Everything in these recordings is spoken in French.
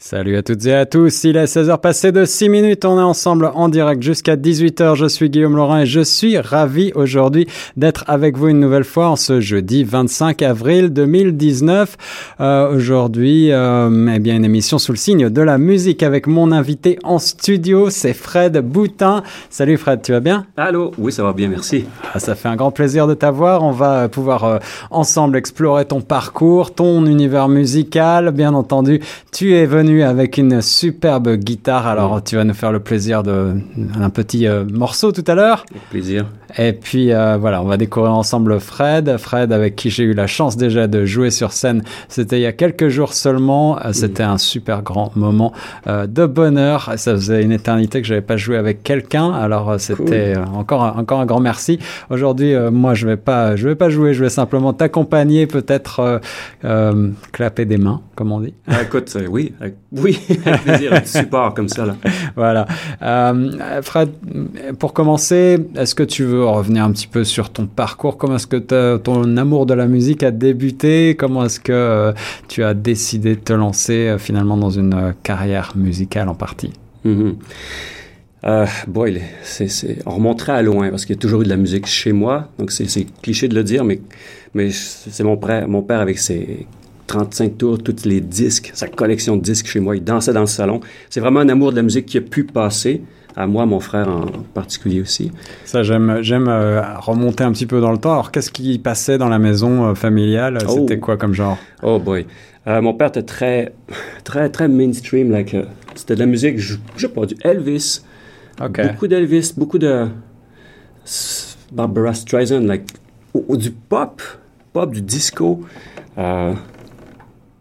Salut à toutes et à tous, il est 16h passé de 6 minutes, on est ensemble en direct jusqu'à 18h, je suis Guillaume Laurent et je suis ravi aujourd'hui d'être avec vous une nouvelle fois en ce jeudi 25 avril 2019. Euh, aujourd'hui, euh, eh bien une émission sous le signe de la musique avec mon invité en studio, c'est Fred Boutin. Salut Fred, tu vas bien? Allô, oui ça va bien, merci. Ah, ça fait un grand plaisir de t'avoir, on va pouvoir euh, ensemble explorer ton parcours, ton univers musical, bien entendu, tu es venu avec une superbe guitare. Alors, tu vas nous faire le plaisir de un petit euh, morceau tout à l'heure. Avec plaisir. Et puis euh, voilà, on va découvrir ensemble Fred. Fred, avec qui j'ai eu la chance déjà de jouer sur scène. C'était il y a quelques jours seulement. Euh, c'était un super grand moment de bonheur. Ça faisait une éternité que j'avais pas joué avec quelqu'un. Alors c'était encore encore un grand merci. Aujourd'hui, moi je vais pas je vais pas jouer. Je vais simplement t'accompagner, peut-être clapper des mains, comme on dit. Ah, écoute, oui, oui, avec plaisir, un support comme ça. Là. Voilà. Euh, Fred, pour commencer, est-ce que tu veux revenir un petit peu sur ton parcours Comment est-ce que ton amour de la musique a débuté? Comment est-ce que euh, tu as décidé de te lancer euh, finalement dans une euh, carrière musicale en partie? Mm c'est, on remonterait à loin parce qu'il y a toujours eu de la musique chez moi. Donc c'est, cliché de le dire, mais, mais c'est mon père, mon père avec ses 35 tours, tous les disques, sa collection de disques chez moi. Il dansait dans le salon. C'est vraiment un amour de la musique qui a pu passer à moi, mon frère en particulier aussi. Ça, j'aime, j'aime euh, remonter un petit peu dans le temps. Alors, qu'est-ce qui passait dans la maison euh, familiale? Oh. C'était quoi comme genre? Oh boy, euh, mon père était très, très, très mainstream. Like, c'était de la musique, je, je sais pas, du Elvis. Beaucoup d'Elvis, beaucoup de Barbara Streisand, like, ou, du pop, pop, du disco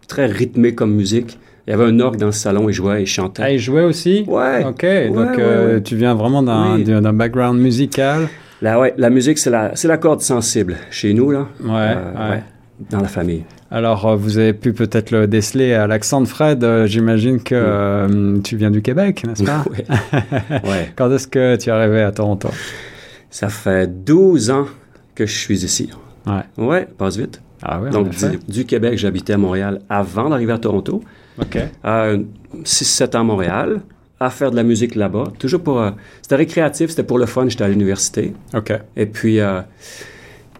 très rythmé comme musique. Il y avait un orgue dans le salon, il jouait, il chantait. Ah, il jouait aussi? Ouais. OK, donc euh, tu viens vraiment d'un background musical. La, ouais, la musique, c'est la, la corde sensible chez nous, là. Ouais, euh, ouais. Dans la famille. Alors, euh, vous avez pu peut-être le déceler à l'accent de Fred. J'imagine que tu viens du Québec, n'est-ce pas? oui. ouais. Quand est-ce que tu es arrivé à Toronto? Ça fait 12 ans que je suis ici. Ouais. Ouais, passe vite. Ah Donc, du, Québec, j'habitais à Montréal avant d'arriver à Toronto. OK. 6-7 ans à Montréal, à faire de la musique là-bas. Toujours pour. Euh, c'était récréatif, c'était pour le fun, j'étais à l'université. OK. Et puis, euh,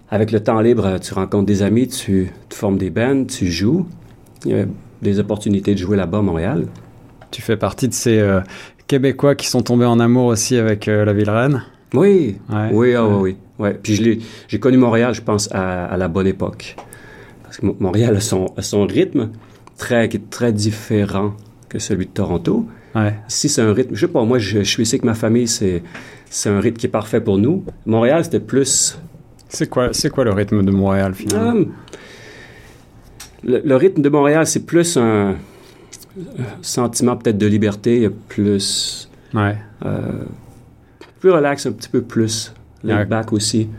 avec le temps libre, tu rencontres des amis, tu, formes des bands, tu joues. Il y a des opportunités de jouer là-bas à Montréal. Tu fais partie de ces euh, Québécois qui sont tombés en amour aussi avec la ville reine? Oui. Oui, ah, oui, oui. Ouais. Puis j'ai connu Montréal, je pense, à la bonne époque. Parce que Montréal a son, son rythme très, qui est très différent que celui de Toronto. Ouais. Ici, c'est un rythme, je sais pas, moi, je, suis ici avec ma famille, c'est, c'est un rythme qui est parfait pour nous. Montréal, c'était plus... C'est quoi, c'est quoi le rythme de Montréal, finalement? Um, le, rythme de Montréal, c'est plus un, sentiment peut-être de liberté, plus... Ouais. Euh, plus relax, un petit peu plus. Laid back aussi.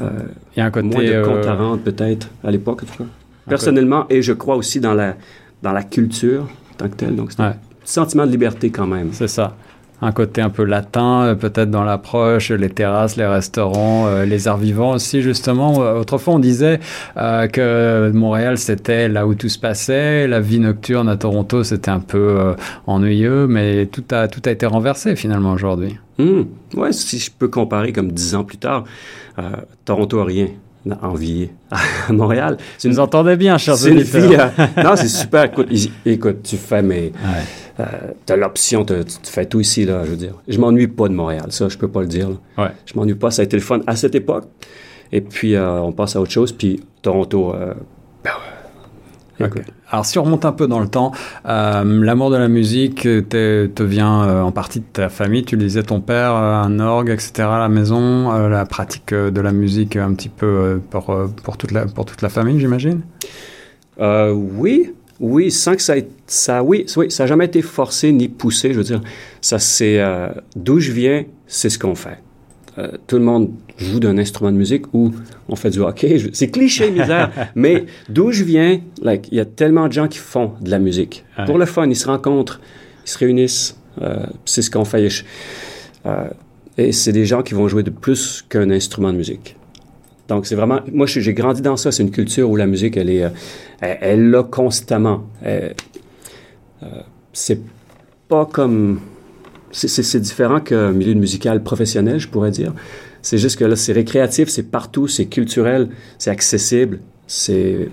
Euh, il y a un côté... Moins de compte à rendre, peut-être, à l'époque, en tout cas personnellement, et je crois aussi dans la, dans la culture en tant que telle. Donc, c'est un sentiment de liberté quand même. C'est ça un côté un peu latin, euh, peut-être dans l'approche, les terrasses, les restaurants, euh, les arts vivants aussi, justement. Euh, autrefois, on disait que Montréal, c'était là où tout se passait. La vie nocturne à Toronto, c'était un peu ennuyeux, mais tout a, tout a été renversé finalement aujourd'hui. Mmh. Ouais, si je peux comparer comme dix ans plus tard, Toronto a rien envié à Montréal. Tu nous entendais bien, cher C'est une fille. Euh, non, c'est super. Écoute, écoute, tu fais mais euh, tu as l'option, tu, fais tout ici là. Je veux dire, je m'ennuie pas de Montréal. Ça, je peux pas le dire. Ouais. Je m'ennuie pas. Ça a été le fun à cette époque. Et puis euh, on passe à autre chose. Puis Toronto. Ben alors, si on remonte un peu dans le temps, euh, l'amour de la musique te vient euh, en partie de ta famille. Tu disais ton père, euh, un orgue, etc. à la maison, la pratique de la musique un petit peu pour, pour, toute, la, pour toute la famille, j'imagine? Oui, oui, sans que ça, ça oui, oui, ça n'a jamais été forcé ni poussé. Je veux dire, ça c'est d'où je viens, c'est ce qu'on fait. Tout le monde joue d'un instrument de musique ou on fait du hockey. C'est cliché, misère. mais d'où je viens, like, il y a tellement de gens qui font de la musique. Pour le fun, ils se rencontrent, ils se réunissent. Euh, c'est ce qu'on fait. Euh, et c'est des gens qui vont jouer de plus qu'un instrument de musique. Donc, c'est vraiment... Moi, j'ai grandi dans ça. C'est une culture où la musique, elle est... Euh, elle, l'a constamment. c'est pas comme. C'est différent qu'un milieu musical professionnel, je pourrais dire. C'est juste que là, c'est récréatif, c'est partout, c'est culturel, c'est accessible, c'est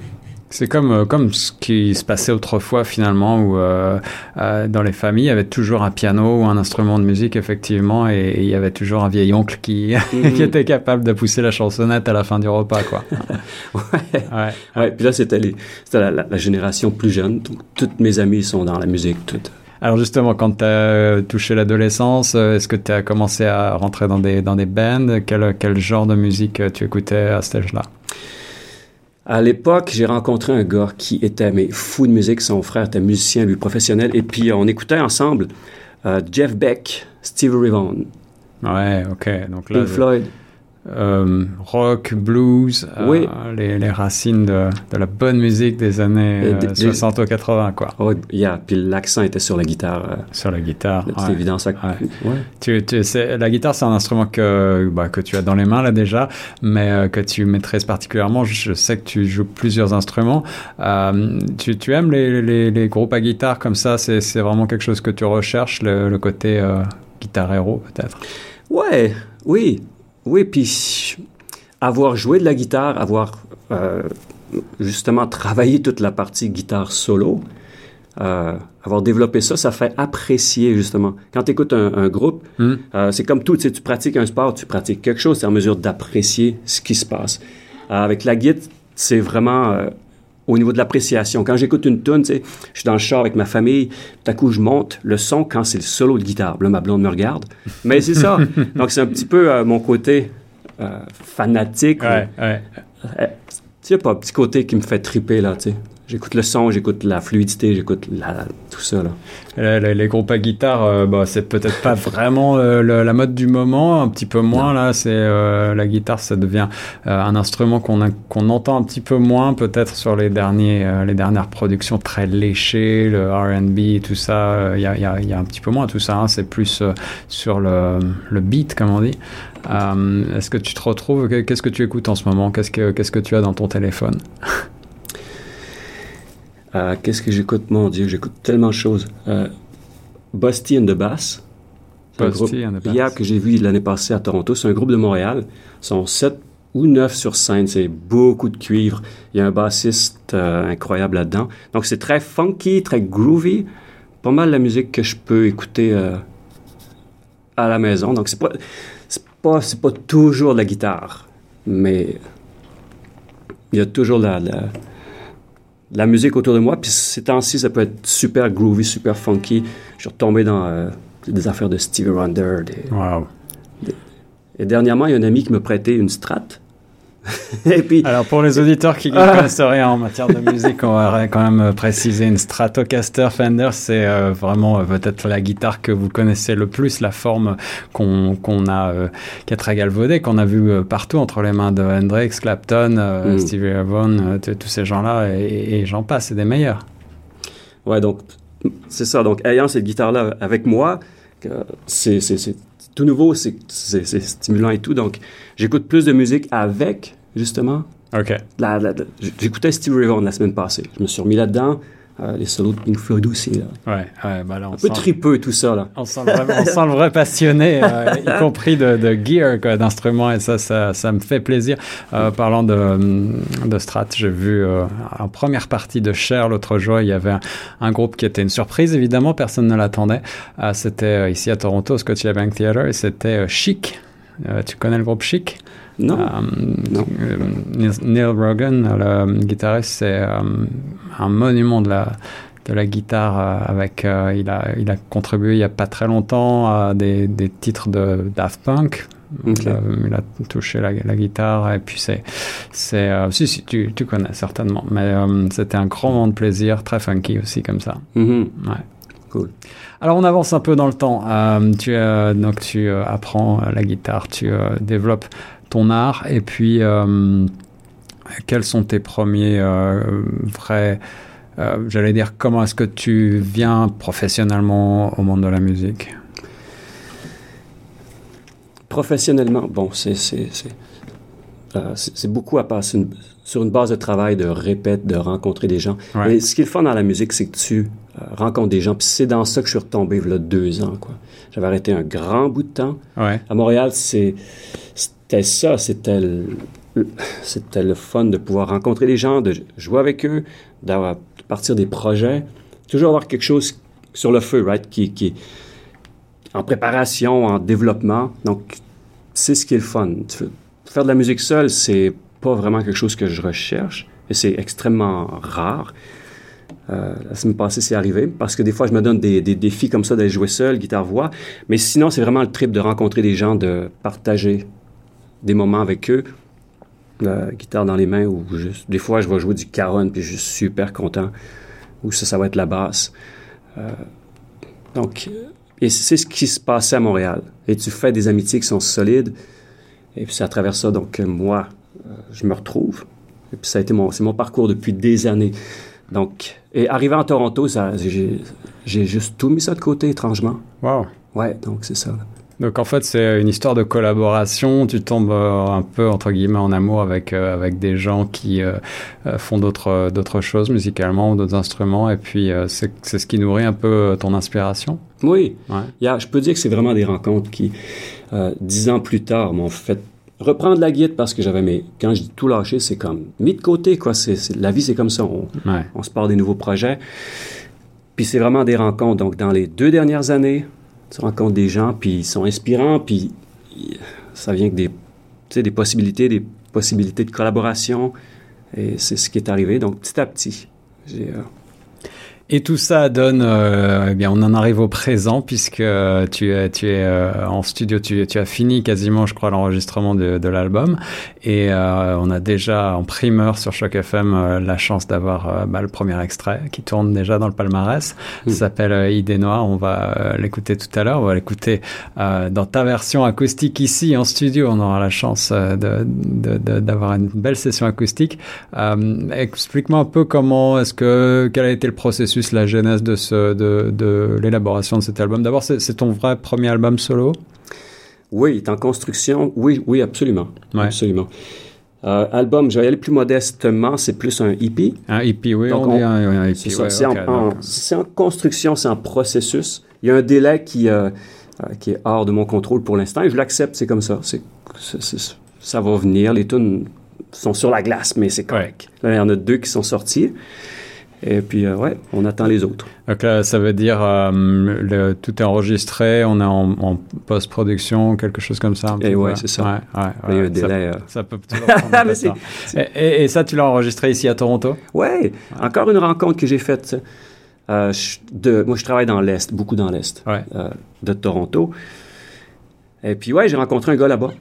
c'est comme, euh, comme ce qui se passait autrefois finalement, où euh, euh, dans les familles, il y avait toujours un piano ou un instrument de musique, effectivement, et, il y avait toujours un vieil oncle qui, mhm. qui était capable de pousser la chansonnette à la fin du repas. Quoi. ouais. ouais. ouais. Puis là, c'était la, la, génération plus jeune. toutes mes amies sont dans la musique. Toutes. Alors justement, quand tu as touché l'adolescence, est-ce que tu as commencé à rentrer dans des, dans des bands? Quel, quel genre de musique tu écoutais à cet âge-là? À l'époque, j'ai rencontré un gars qui était mais, fou de musique. Son frère était musicien, lui, professionnel. Et puis, on écoutait ensemble euh, Jeff Beck, Steve Ray Vaughan. Ouais, OK. Donc là, Pink Floyd. Euh, rock, blues, euh, les, les, racines de, de, la bonne musique des années 60 ou 80, quoi. Oh, yeah. Puis l'accent était sur la guitare. sur la guitare. C'est évident, ça. Tu, tu, la guitare, c'est un instrument que, bah, que tu as dans les mains, là, déjà, mais que tu maîtrises particulièrement. Je sais que tu joues plusieurs instruments. tu, tu aimes les, les, les, groupes à guitare comme ça? C'est vraiment quelque chose que tu recherches, le, le côté guitare héros, peut-être? Ouais, oui. Oui, puis avoir joué de la guitare, avoir euh, justement travaillé toute la partie guitare solo, euh, avoir développé ça, ça fait apprécier justement. Quand tu écoutes un, groupe, hmm. euh, c'est comme tout, tu, sais, tu pratiques un sport, tu pratiques quelque chose, tu es en mesure d'apprécier ce qui se passe. avec la guitare, c'est vraiment au niveau de l'appréciation. Quand j'écoute une tune, tu sais, je suis dans le char avec ma famille, tout à coup je monte le son quand c'est le solo de guitare. Là, ma blonde me regarde. Mais c'est ça. Donc c'est un petit peu euh, mon côté euh, fanatique. Ouais, ouais. Euh, tu sais, pas un petit côté qui me fait triper, là, tu sais. J'écoute le son, j'écoute la fluidité, j'écoute tout ça. Là. Les, groupes à guitare, euh, bah, c'est peut-être pas vraiment euh, la mode du moment, un petit peu moins. Là, c'est euh, la guitare, ça devient un instrument qu'on qu'on entend un petit peu moins, peut-être sur les derniers, les dernières productions très léchées, le R&B, tout ça. Il y a, y, a, y, a, un petit peu moins tout ça. Hein. c'est plus sur le, le beat, comme on dit. Est-ce que tu te retrouves Qu'est-ce que tu écoutes en ce moment? Qu'est-ce que qu'est-ce que tu as dans ton téléphone? Euh, qu'est-ce que j'écoute? Mon Dieu, j'écoute tellement de choses. Euh, Busty and the Bass. Busty and the Bass. que j'ai vu l'année passée à Toronto. C'est un groupe de Montréal. Ils sont sept ou neuf sur scène. C'est beaucoup de cuivre. Il y a un bassiste euh, incroyable là-dedans. Donc, c'est très funky, très groovy. Pas mal la musique que je peux écouter euh, à la maison. Donc, c'est pas, c'est pas, c'est pas toujours de la guitare. Mais il y a toujours la, la la musique autour de moi. Puis ces temps-ci, ça peut être super groovy, super funky. Je suis retombé dans euh, des affaires de Stevie Wonder. wow. Et dernièrement, il y a un ami qui me prêtait une Strat. Et puis, Alors pour les auditeurs qui ne ah. connaissent rien en matière de musique, on va quand même préciser une Stratocaster Fender, c'est euh, vraiment euh, peut-être la guitare que vous connaissez le plus, la forme qu'on a, euh, qui est très galvaudée, qu'on a vu partout entre les mains de Hendrix, Clapton, mm. Stevie Vaughan, tous ces gens-là, et, j'en passe, c'est des meilleurs. Ouais, donc c'est ça. Donc ayant cette guitare-là avec moi, c'est tout nouveau, c'est stimulant et tout. Donc j'écoute plus de musique avec justement. OK. J'écoutais Steve Ray Vaughan la semaine passée. Je me suis remis là-dedans. Euh, les solos de Pink Floyd aussi. Là. Ouais, ouais, bah là, on un peu tripeux tout ça. Là. On sent le vrai, on sent le vrai passionné, euh, y compris de, de gear, d'instruments, et ça, ça, ça, me fait plaisir. Euh, parlant de, de Strat, j'ai vu en première partie de Cher l'autre jour, il y avait un, un, groupe qui était une surprise, évidemment, personne ne l'attendait. C'était ici à Toronto, au Scotiabank Theatre, et c'était Chic. Tu connais le groupe Chic? Non. Euh, euh, Neil Rogan, le guitariste, c'est euh, un monument de la, de la guitare avec il a il a contribué il y a pas très longtemps à des, des titres de Daft Punk. Il, a, touché la, la, guitare et puis c'est c'est si si tu, tu connais certainement. Mais c'était un grand moment de plaisir très funky aussi comme ça. Mm-hmm. ouais. Cool alors on avance un peu dans le temps. Tu donc tu apprends la guitare tu développes ton art. Et puis euh, quels sont tes premiers euh, vrais euh, j'allais dire comment est-ce que tu viens professionnellement au monde de la musique? Professionnellement bon c'est c'est beaucoup à passer sur une base de travail, de répète, de rencontrer des gens. Et ce qui est le fun dans la musique, c'est que tu, rencontre des gens. Puis c'est dans ça que je suis retombé il y a deux ans. quoi. J'avais arrêté un grand bout de temps. Ouais. À Montréal, c'est, c'était ça, c'était le, c'était le fun de pouvoir rencontrer des gens, de jouer avec eux, d'avoir, de partir des projets. Toujours avoir quelque chose sur le feu, right, qui, qui est en préparation, en développement. Donc, c'est ce qui est le fun. Faire de la musique seule, c'est pas vraiment quelque chose que je recherche et c'est extrêmement rare. Euh, la semaine passée, c'est arrivé parce que des fois, je me donne des, défis comme ça d'aller jouer seul, guitare-voix. Mais sinon, c'est vraiment le trip de rencontrer des gens, de partager des moments avec eux, guitare dans les mains, ou juste, des fois, je vais jouer du caron, puis je suis super content, ou ça, ça va être la basse. Euh, donc, et c'est ce qui se passait à Montréal. Et tu fais des amitiés qui sont solides, et puis c'est à travers ça, donc, moi, euh, je me retrouve. Et puis ça a été mon, c'est mon parcours depuis des années. Donc, et arrivé en Toronto, j'ai, juste tout mis ça de côté, étrangement. Wow. Ouais, donc c'est ça. Donc en fait, c'est une histoire de collaboration. Tu tombes euh, un peu entre guillemets en amour avec euh, avec des gens qui euh, font d'autres d'autres choses musicalement ou d'autres instruments, et puis c'est c'est ce qui nourrit un peu ton inspiration. Oui, Ouais. Il y a- je peux dire que c'est vraiment des rencontres qui, dix ans plus tard, m'ont fait reprendre la guitare parce que j'avais mes... Quand je dis tout lâcher, c'est comme mis de côté, quoi. C'est, la vie, c'est comme ça. On, Ouais. on se part des nouveaux projets. Puis c'est vraiment des rencontres. Donc, dans les deux dernières années, tu rencontres des gens, puis ils sont inspirants, puis ça vient que des, des possibilités, des possibilités de collaboration. Et c'est ce qui est arrivé. Donc, petit à petit, j'ai... euh, Et tout ça donne, euh, eh bien, on en arrive au présent puisque euh, tu es, tu es euh, en studio, tu, tu as fini quasiment, je crois, l'enregistrement de, de l'album et euh, on a déjà en primeur sur Choc FM euh, la chance d'avoir euh, bah, le premier extrait qui tourne déjà dans le palmarès. Mm. Ça s'appelle euh, Idée Noire. On va l'écouter tout à l'heure. On va l'écouter euh, dans ta version acoustique ici en studio. On aura la chance de- de- de- d'avoir une belle session acoustique. Euh, Explique-moi un peu comment est-ce que quel a été le processus, la genèse de ce de, de l'élaboration de cet album. D'abord, c'est ton vrai premier album solo? Oui, il est en construction. Oui, oui, absolument. Ouais. Absolument. Euh, album, je vais y aller plus modestement, c'est plus un EP. Un EP, oui, Donc, on, dit on- un, un EP. C'est ouais, en, construction, c'est en processus. Il y a un délai qui, euh, euh, qui est hors de mon contrôle pour l'instant et je l'accepte, c'est comme ça. Ça va venir. Les tunes sont sur la glace, mais c'est correct. Là, il y en a deux qui sont sortis. Et puis, euh, ouais, on attend les autres. Donc là, ça veut dire euh, le, tout est enregistré, on est en, en post-production, quelque chose comme ça. Et ouais, c'est ça. Ouais, ça- délai. euh, Ça peut toujours prendre Mais temps. Et, et- ça, tu l'as enregistré ici à Toronto? Ouais, encore une rencontre que j'ai faite. euh, de, moi, je travaille dans l'Est, beaucoup dans l'Est de Toronto. Et puis, ouais, j'ai rencontré un gars là-bas.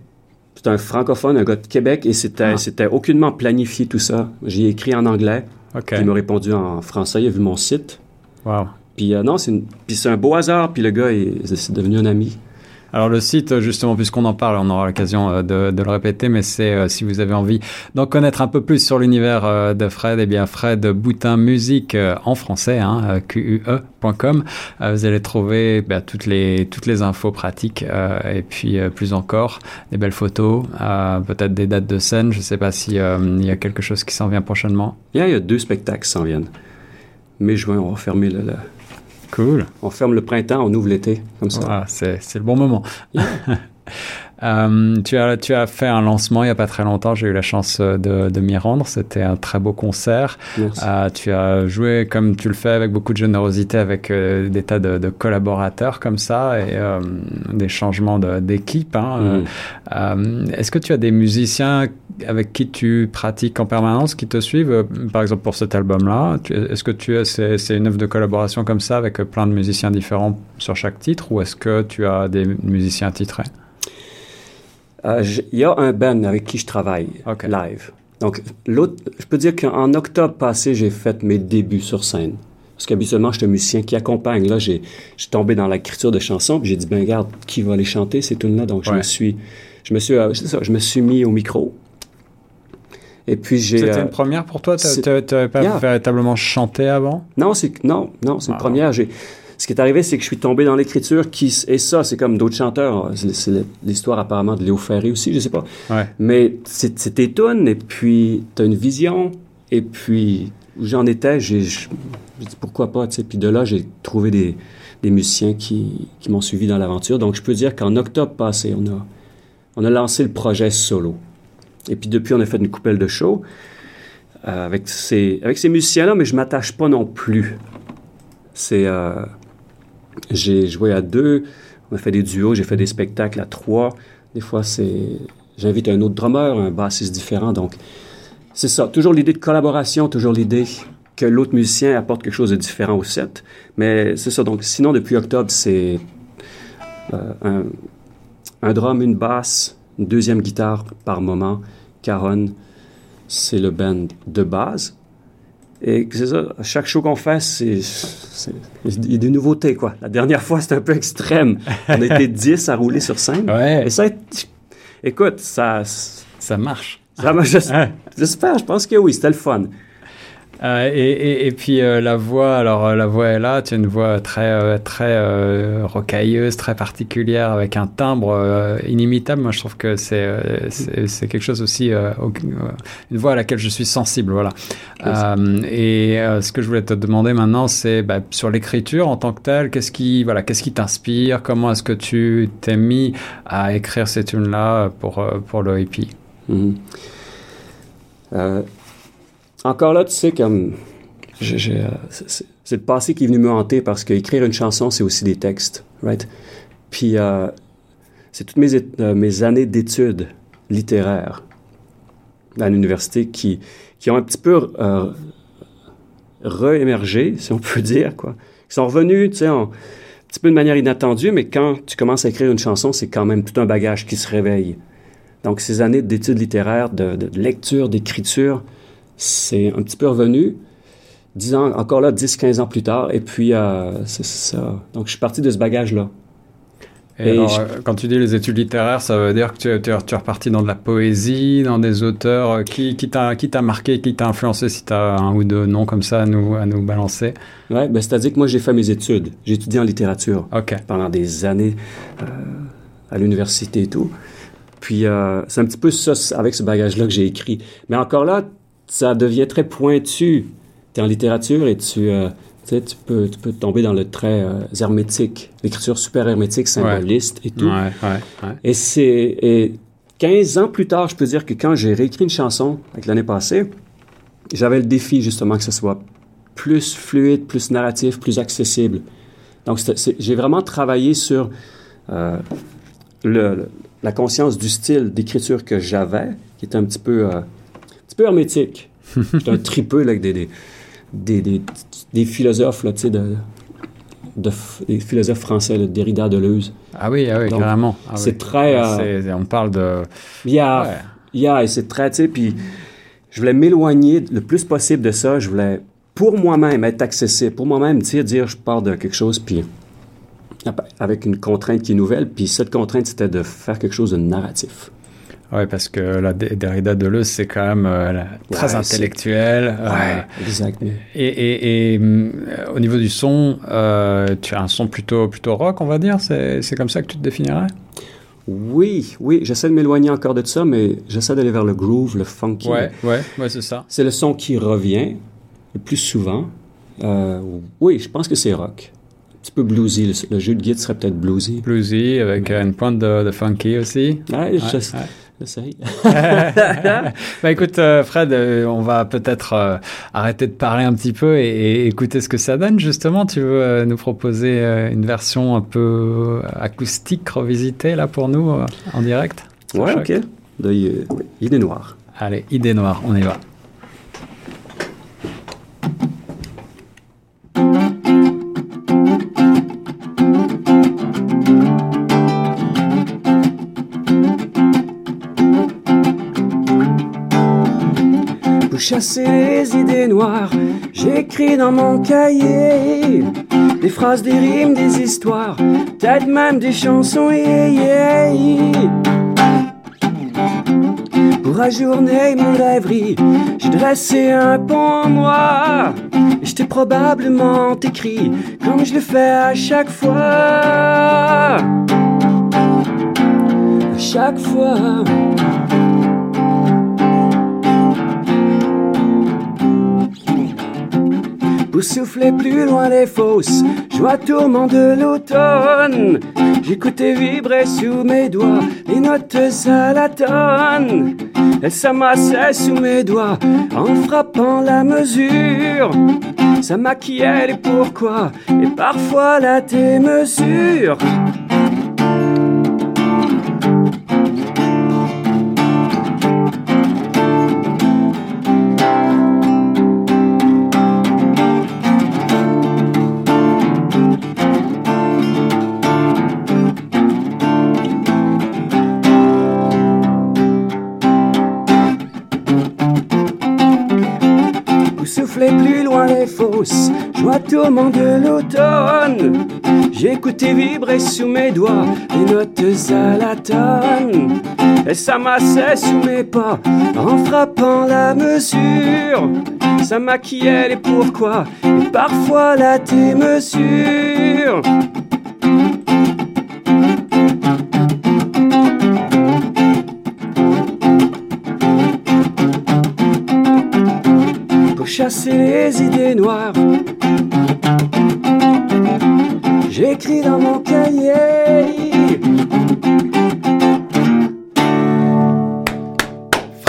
C'est un francophone, un gars de Québec, et c'était, Ah. c'était aucunement planifié tout ça. J'ai écrit en anglais, Il m'a répondu en français, il a vu mon site. Wow. Puis euh, non, c'est, une- puis c'est un beau hasard, puis le gars, il- c'est devenu un ami. Alors le site, justement, puisqu'on en parle, on aura l'occasion euh, de, le répéter, mais c'est euh, si vous avez envie d'en connaître un peu plus sur l'univers euh, de Fred, eh bien Fred Boutin Musique euh, en français, hein, euh, QUE.com. Euh, vous allez trouver bah, toutes les toutes les infos pratiques euh, et puis euh, plus encore des belles photos, euh, peut-être des dates de scène. Je sais pas si euh, il y a quelque chose qui s'en vient prochainement. Il y a, deux spectacles qui s'en viennent. Mai, juin, on va fermer le, le- Cool. on ferme le printemps, on ouvre l'été, comme ça. C'est c'est le bon moment. Euh, tu, as, tu as fait un lancement il n'y a pas très longtemps, j'ai eu la chance euh, de, de m'y rendre, c'était un très beau concert. Euh, tu as joué comme tu le fais avec beaucoup de générosité avec euh, des tas de, de collaborateurs comme ça et des changements de- d'équipe. hein. Euh, Est-ce que tu as des musiciens avec qui tu pratiques en permanence, qui te suivent? Par exemple pour cet album-là, est-ce que tu c'est c'est une œuvre de collaboration comme ça avec plein de musiciens différents sur chaque titre ou est-ce que tu as des musiciens titrés? Il y a un band avec qui je travaille live. Donc, l'autre, je peux dire qu'en octobre passé, j'ai fait mes débuts sur scène. Parce qu'habituellement, je suis un musicien qui accompagne. Là, j'ai, j'ai tombé dans l'écriture de chansons, puis j'ai dit, ben regarde, qui va les chanter, ces tunes-là? Donc, je me suis, je me suis, euh, c'est ça, je me suis mis au micro. Et puis, j'ai... C'était euh, une première pour toi? N'avais pas Yeah. véritablement chanté avant? Non, c'est non, non, c'est une Ah. première. J'ai, ce qui est arrivé, c'est que je suis tombé dans l'écriture qui et ça, c'est comme d'autres chanteurs. C'est, c'est l'histoire apparemment de Léo Ferré aussi, je sais pas. Ouais. Mais c'est, tes tunes et puis t'as une vision et puis j'en étais, j'ai dit pourquoi pas, tu sais. Puis de là, j'ai trouvé des, des musiciens qui, qui m'ont suivi dans l'aventure. Donc, je peux dire qu'en octobre passé, on a, on a lancé le projet solo. Et puis depuis, on a fait une coupelle de show euh, avec ces, avec ces musiciens-là, mais je m'attache pas non plus. C'est, euh, j'ai joué à deux, on a fait des duos, j'ai fait des spectacles à trois. Des fois, c'est, j'invite un autre drummer, un bassiste différent. Donc, c'est ça. Toujours l'idée de collaboration, toujours l'idée que l'autre musicien apporte quelque chose de différent au set. Mais c'est ça. Donc, sinon, depuis octobre, c'est euh, un, un drum, une basse, une deuxième guitare par moment, caronne. C'est le band de base. Et c'est ça, chaque show qu'on fait, c'est, il y a des nouveautés, quoi. La dernière fois, c'était un peu extrême. On était 10 à rouler sur scène. Ouais, Et ça, écoute, ça, ça marche. ça m'a- j'es- j'espère, je pense que oui, c'était le fun. Euh, et, et, et puis euh, la voix, alors euh, la voix est là, tu as une voix très très rocailleuse, très particulière, avec un timbre inimitable. Moi, je trouve que c'est c'est quelque chose aussi, au- une voix à laquelle je suis sensible, voilà. Et ce que je voulais te demander maintenant, c'est bah, sur l'écriture en tant que telle, qu'est-ce qui voilà, qu'est-ce qui t'inspire? Comment est-ce que tu t'es mis à écrire ces tunes-là pour euh, pour le hippie? Mhm. Euh, encore là, tu sais, comme. euh, c'est- le passé qui est venu me hanter parce qu'écrire une chanson, c'est aussi des textes, right? Puis, euh, c'est toutes euh, mes années d'études littéraires à l'université qui, qui ont un petit peu re-émergé, si on peut dire, quoi. Qui sont revenus, tu sais, un petit peu de manière inattendue, mais quand tu commences à écrire une chanson, c'est quand même tout un bagage qui se réveille. Donc, ces années d'études littéraires, de, de lecture, d'écriture, c'est un petit peu revenu. Ans, encore là, 10, 15 ans plus tard. Et puis, euh, c'est ça. Donc, je suis parti de ce bagage-là. Et Et alors, je- euh, quand tu dis les études littéraires, ça veut dire que tu, tu, tu es reparti dans de la poésie, dans des auteurs euh, qui, qui t'a marqué, qui t'a influencé, si tu as un ou deux noms comme ça à nous, à nous balancer? Ouais, ben, c'est-à-dire que moi, j'ai fait mes études. J'ai étudié en littérature pendant des années euh, à l'université et tout. Puis, euh, c'est un petit peu ça, avec ce bagage-là que j'ai écrit. Mais encore là, ça devient très pointu. Tu es en littérature et tu, euh, tu, peux, tu peux tomber dans le trait euh, hermétique, l'écriture super hermétique, symboliste et tout. Ouais, ouais, ouais. Et c'est et 15 ans plus tard, je peux dire que quand j'ai réécrit une chanson avec l'année passée, j'avais le défi justement que ce soit plus fluide, plus narratif, plus accessible. Donc j'ai vraiment travaillé sur euh, le, le- la conscience du style d'écriture que j'avais, qui était un petit peu, euh, petit peu hermétique. J'étais un tripeux là, avec des, des, des, des, des philosophes, là, de, de, des philosophes français, là, Derrida, Deleuze. Ah oui, ah oui, Donc, carrément. Ah c'est oui. très, euh, C'est- On parle de. Il y a, Ouais. il y a, et c'est très, tu sais, puis je voulais m'éloigner le plus possible de ça. Je voulais, pour moi-même, être accessible. Pour moi-même, tu sais, dire, je pars de quelque chose, puis avec une contrainte qui est nouvelle, puis cette contrainte, c'était de faire quelque chose de narratif. Ouais, parce que la Derrida Deleuze, c'est quand même euh, très Ouais, intellectuel. euh, exact. et et, et euh, au niveau du son, euh, tu as un son plutôt, plutôt rock, on va dire. C'est comme ça que tu te définirais? Oui, oui, j'essaie de m'éloigner encore de ça, mais j'essaie d'aller vers le groove, le funky. Ouais, ouais, ouais, c'est ça. C'est le son qui revient le plus souvent. Oui, je pense que c'est rock. Un petit peu bluesy. Le, le jeu de guide serait peut-être bluesy. Bluesy, avec une pointe de, de funky aussi. Ouais, Ouais, je-. J'essaye. bah écoute, euh, Fred, euh, on va peut-être euh, arrêter de parler un petit peu et, et écouter ce que ça donne. Justement, tu veux nous proposer une version un peu acoustique revisitée là pour nous en direct? Ouais, Choc ok. Là, il, est- oui, il est noir. Allez, idée noire, on y va. Chasser les idées noires, j'écris dans mon cahier des phrases, des rimes, des histoires, peut-être même des chansons. yeah. Pour ajourner mon rêverie, j'ai dressé un pont en moi. Et je t'ai probablement écrit comme je le fais à chaque fois. À chaque fois. Pour souffler plus loin les fausses joies tourment de l'automne. J'écoutais vibrer sous mes doigts les notes à la tonne. Elles s'amassaient sous mes doigts en frappant la mesure. Ça maquillait les pourquoi et parfois la démesure. Plus loin les fausses joies tourment de l'automne. J'écoutais vibrer sous mes doigts les notes à la tonne. Elles s'amassaient sous mes pas en frappant la mesure. Ça maquillait les pourquoi et parfois la démesure. Chasser les idées noires. J'écris dans mon cahier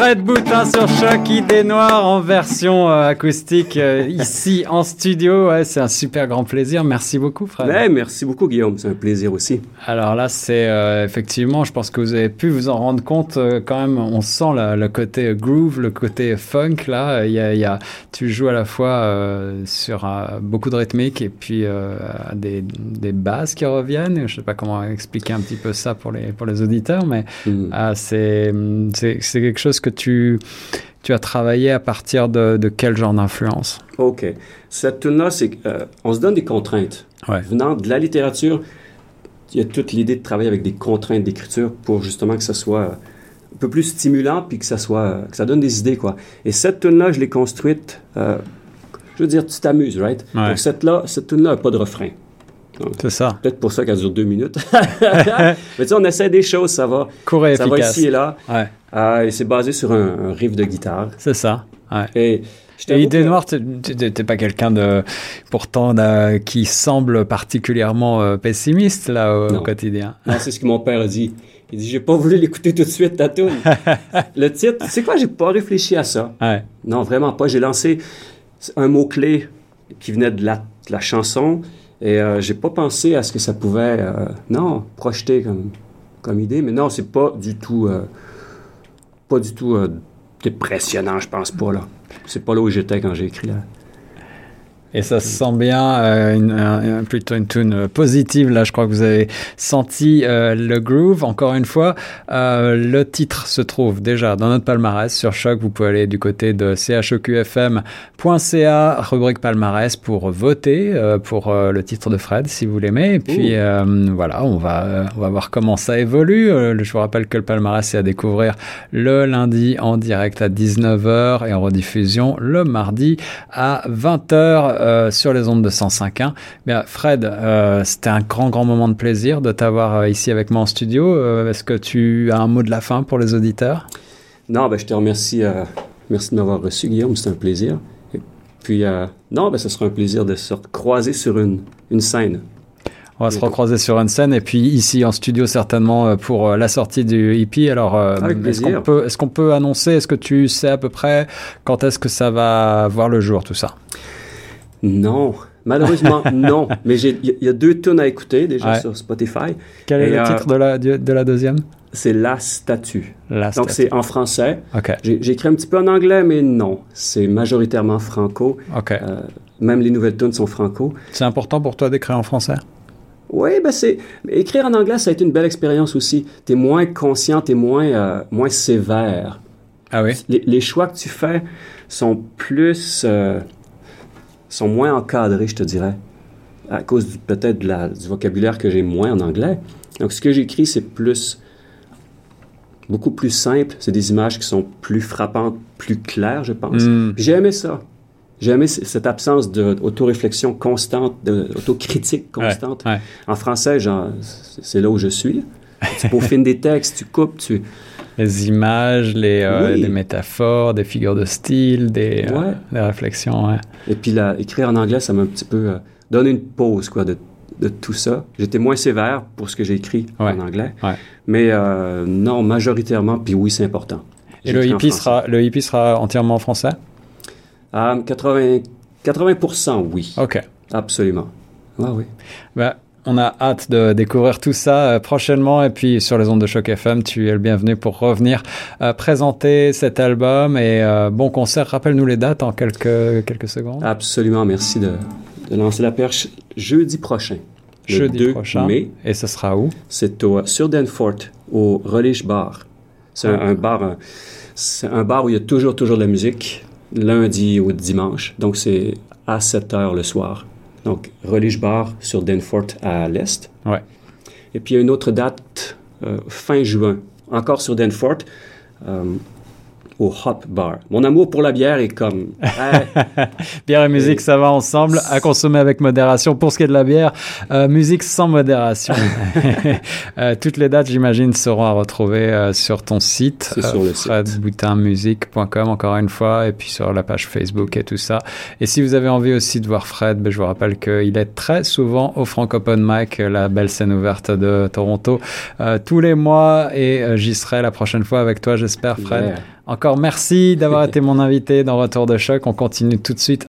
Fred Boutin sur Choc Idée Noire en version euh, acoustique euh, ici en studio. Ouais, c'est un super grand plaisir. Merci beaucoup, Fred. Ouais, merci beaucoup, Guillaume. C'est un plaisir aussi. Alors là, c'est euh, effectivement, je pense que vous avez pu vous en rendre compte quand même. On sent le côté groove, le côté funk. Là, il y a, y a tu joues à la fois sur beaucoup de rythmique et puis des, des basses qui reviennent. Je sais pas comment expliquer un petit peu ça pour les, pour les auditeurs, mais mm. c'est c'est quelque chose que tu, tu as travaillé à partir de, quel genre d'influence? OK. Cette tune-là, c'est euh, se donne des contraintes. Venant de la littérature, il y a toute l'idée de travailler avec des contraintes d'écriture pour justement que ça soit un peu plus stimulant puis que ça soit que ça donne des idées quoi. Et cette tune là, je l'ai construite euh, je veux dire tu t'amuses, right? Donc cette là, cette tune là n'a pas de refrain. C'est ça. Peut-être pour ça qu'elle dure deux minutes. Mais tu sais, on essaie des choses, ça va. Court et ça va ici et là. Euh, et c'est basé sur un, riff de guitare. C'est ça. Et, et Idée Noire, t'es pas quelqu'un de pourtant qui semble particulièrement euh, pessimiste là au, quotidien. Non, c'est ce que mon père a dit. Il dit j'ai pas voulu l'écouter tout de suite ta tune. le titre, c'est quoi? J'ai pas réfléchi à ça. Non, vraiment pas. J'ai lancé un mot clé qui venait de la, de la chanson et euh, j'ai pas pensé à ce que ça pouvait, euh, non, projeter comme, comme idée. Mais non, c'est pas du tout, euh, pas du tout dépressionnant, je pense pas, là. C'est pas là où j'étais quand j'ai écrit là. Et ça se sent bien, euh, une, plutôt une tune euh, positive. Là, je crois que vous avez senti euh, le groove. Encore une fois, le titre se trouve déjà dans notre palmarès sur Choc. Vous pouvez aller du côté de choqfm.ca, rubrique palmarès, pour voter pour le titre de Fred, si vous l'aimez. Et puis, voilà, on va, on va voir comment ça évolue. je vous rappelle que le palmarès est à découvrir le lundi en direct à 19h et en rediffusion le mardi à 20h. Euh, sur les ondes de 105.1. Bien, Fred, euh, c'était un grand, grand moment de plaisir de t'avoir euh, ici avec moi en studio. Est-ce que tu as un mot de la fin pour les auditeurs? Non, ben, je te remercie. merci de m'avoir reçu, Guillaume. C'est un plaisir. Et puis, non, ben, ce sera un plaisir de se croiser sur une, une scène. On va se recroiser sur une scène et puis ici en studio certainement pour la sortie du hippie. Alors, est-ce qu'on peut, est peut annoncer, est-ce que tu sais à peu près quand est-ce que ça va voir le jour, tout ça? Non, malheureusement, non. Mais il y, a deux tonnes à écouter déjà sur Spotify. Quel est le titre de la, de la deuxième? C'est La Statue. La Donc c'est en français. Ok. J'ai écrit un petit peu en anglais, mais non. C'est majoritairement franco. Ok. Euh, même les nouvelles tunes sont franco. C'est important pour toi d'écrire en français? Oui, ben c'est écrire en anglais, ça a été une belle expérience aussi. Tu es moins conscient, tu es moins, euh, moins sévère. Ah oui? Les, choix que tu fais sont plus... Euh, sont moins encadrés, je te dirais, à cause peut-être du vocabulaire que j'ai moins en anglais. Donc, ce que j'écris, c'est plus, beaucoup plus simple. C'est des images qui sont plus frappantes, plus claires, je pense. Hmm. J'ai aimé ça. J'ai aimé cette absence d'autoréflexion constante, d'autocritique constante. En français, c'est là où je suis. Tu peaufines des textes, tu coupes, tu... les images, les, euh, métaphores, des figures de style, des, euh, des réflexions. Ouais. Et puis écrire en anglais, ça m'a un petit peu euh, donné une pause quoi, de, de tout ça. J'étais moins sévère pour ce que j'ai écrit en anglais. Mais non, majoritairement, puis oui, c'est important. Et le hippie, sera, le hippie sera entièrement en français 80, 80 oui. OK. Absolument. Ah oui. Ben, on a hâte de découvrir tout ça euh, prochainement. Et puis sur les ondes de Choc FM, tu es le bienvenu pour revenir euh, présenter cet album. Et euh, bon concert. Rappelle-nous les dates en quelques, quelques secondes. Absolument. Merci de, lancer la perche jeudi prochain. jeudi 2 prochain. mai. Et ce sera où? C'est sur Danfort, au Relish Bar. C'est un, bar. C'est un bar où il y a toujours, toujours de la musique, lundi au dimanche. Donc, c'est à 7 heures le soir. Donc, Relish Bar sur Danforth à l'est. Ouais. Et puis, il y a une autre date, euh, fin juin, encore sur Danforth. Au Hop Bar. Mon amour pour la bière est comme... bière et musique, ça va ensemble, à consommer avec modération. Pour ce qui est de la bière, euh, musique sans modération. euh, toutes les dates, j'imagine, seront à retrouver euh, sur ton site, sur le fredboutinmusique.com, encore une fois, et puis sur la page Facebook et tout ça. Et si vous avez envie aussi de voir Fred, ben, je vous rappelle qu'il est très souvent au Frank Open Mic, la belle scène ouverte de Toronto, tous les mois, et j'y serai la prochaine fois avec toi, j'espère, Fred. Encore merci d'avoir été mon invité dans Retour de choc. On continue tout de suite